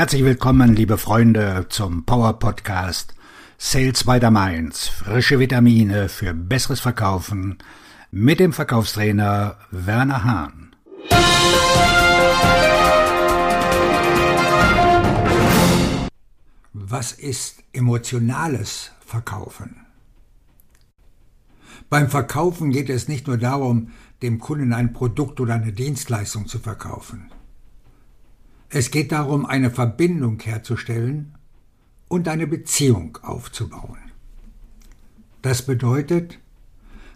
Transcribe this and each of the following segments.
Herzlich willkommen, liebe Freunde, zum Power Podcast Sales by the Mainz. Frische Vitamine für besseres Verkaufen mit dem Verkaufstrainer Werner Hahn. Was ist emotionales Verkaufen? Beim Verkaufen geht es nicht nur darum, dem Kunden ein Produkt oder eine Dienstleistung zu verkaufen. Es geht darum, eine Verbindung herzustellen und eine Beziehung aufzubauen. Das bedeutet,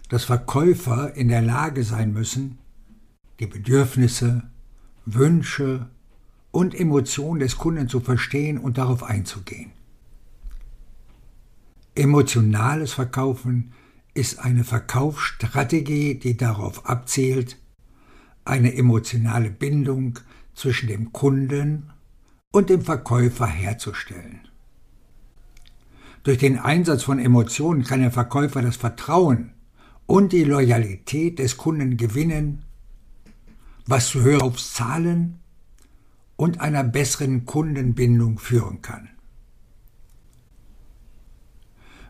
dass Verkäufer in der Lage sein müssen, die Bedürfnisse, Wünsche und Emotionen des Kunden zu verstehen und darauf einzugehen. Emotionales Verkaufen ist eine Verkaufsstrategie, die darauf abzielt, eine emotionale Bindung zwischen dem Kunden und dem Verkäufer herzustellen. Durch den Einsatz von Emotionen kann der Verkäufer das Vertrauen und die Loyalität des Kunden gewinnen, was zu höheren Zahlen und einer besseren Kundenbindung führen kann.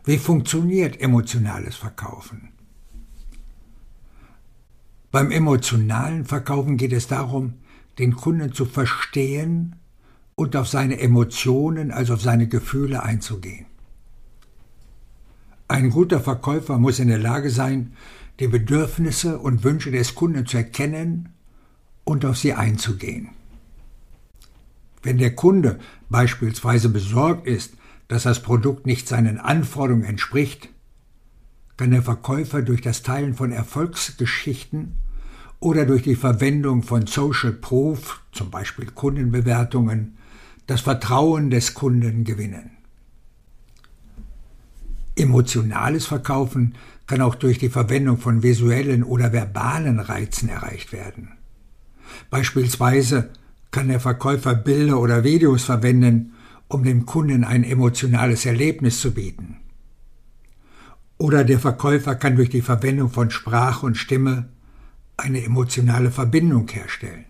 Wie funktioniert emotionales Verkaufen? Beim emotionalen Verkaufen geht es darum, den Kunden zu verstehen und auf seine Emotionen, also auf seine Gefühle einzugehen. Ein guter Verkäufer muss in der Lage sein, die Bedürfnisse und Wünsche des Kunden zu erkennen und auf sie einzugehen. Wenn der Kunde beispielsweise besorgt ist, dass das Produkt nicht seinen Anforderungen entspricht, kann der Verkäufer durch das Teilen von Erfolgsgeschichten oder durch die Verwendung von Social Proof, zum Beispiel Kundenbewertungen, das Vertrauen des Kunden gewinnen. Emotionales Verkaufen kann auch durch die Verwendung von visuellen oder verbalen Reizen erreicht werden. Beispielsweise kann der Verkäufer Bilder oder Videos verwenden, um dem Kunden ein emotionales Erlebnis zu bieten. Oder der Verkäufer kann durch die Verwendung von Sprache und Stimme eine emotionale Verbindung herstellen.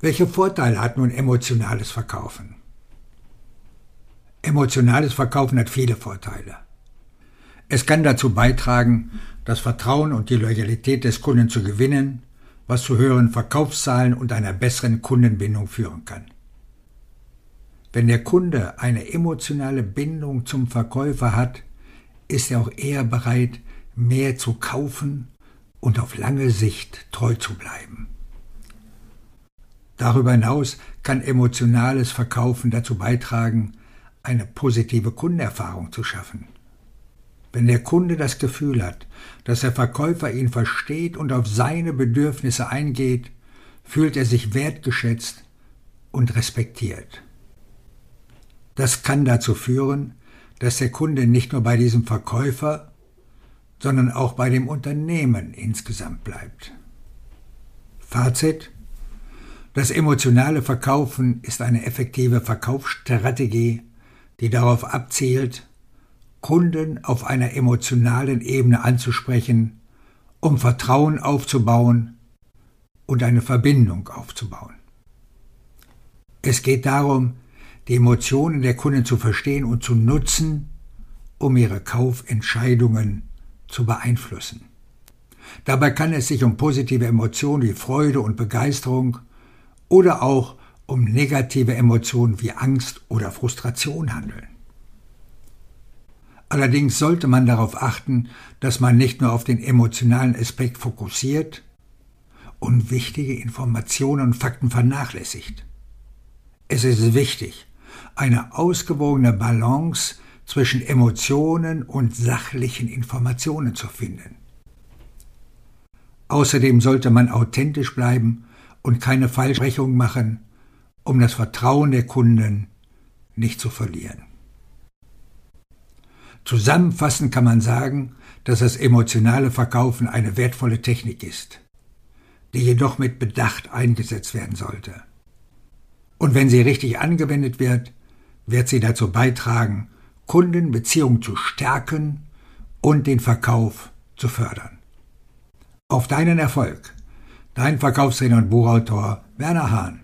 Welche Vorteile hat nun emotionales Verkaufen? Emotionales Verkaufen hat viele Vorteile. Es kann dazu beitragen, das Vertrauen und die Loyalität des Kunden zu gewinnen, was zu höheren Verkaufszahlen und einer besseren Kundenbindung führen kann. Wenn der Kunde eine emotionale Bindung zum Verkäufer hat, ist er auch eher bereit, mehr zu kaufen und auf lange Sicht treu zu bleiben. Darüber hinaus kann emotionales Verkaufen dazu beitragen, eine positive Kundenerfahrung zu schaffen. Wenn der Kunde das Gefühl hat, dass der Verkäufer ihn versteht und auf seine Bedürfnisse eingeht, fühlt er sich wertgeschätzt und respektiert. Das kann dazu führen, dass der Kunde nicht nur bei diesem Verkäufer, sondern auch bei dem Unternehmen insgesamt bleibt. Fazit Das emotionale Verkaufen ist eine effektive Verkaufsstrategie, die darauf abzielt, Kunden auf einer emotionalen Ebene anzusprechen, um Vertrauen aufzubauen und eine Verbindung aufzubauen. Es geht darum, die Emotionen der Kunden zu verstehen und zu nutzen, um ihre Kaufentscheidungen zu beeinflussen. Dabei kann es sich um positive Emotionen wie Freude und Begeisterung oder auch um negative Emotionen wie Angst oder Frustration handeln. Allerdings sollte man darauf achten, dass man nicht nur auf den emotionalen Aspekt fokussiert und wichtige Informationen und Fakten vernachlässigt. Es ist wichtig, eine ausgewogene Balance zwischen Emotionen und sachlichen Informationen zu finden. Außerdem sollte man authentisch bleiben und keine Falschsprechung machen, um das Vertrauen der Kunden nicht zu verlieren. Zusammenfassend kann man sagen, dass das emotionale Verkaufen eine wertvolle Technik ist, die jedoch mit Bedacht eingesetzt werden sollte. Und wenn sie richtig angewendet wird, wird sie dazu beitragen, Kundenbeziehungen zu stärken und den Verkauf zu fördern. Auf deinen Erfolg. Dein Verkaufstrainer und Buchautor Werner Hahn.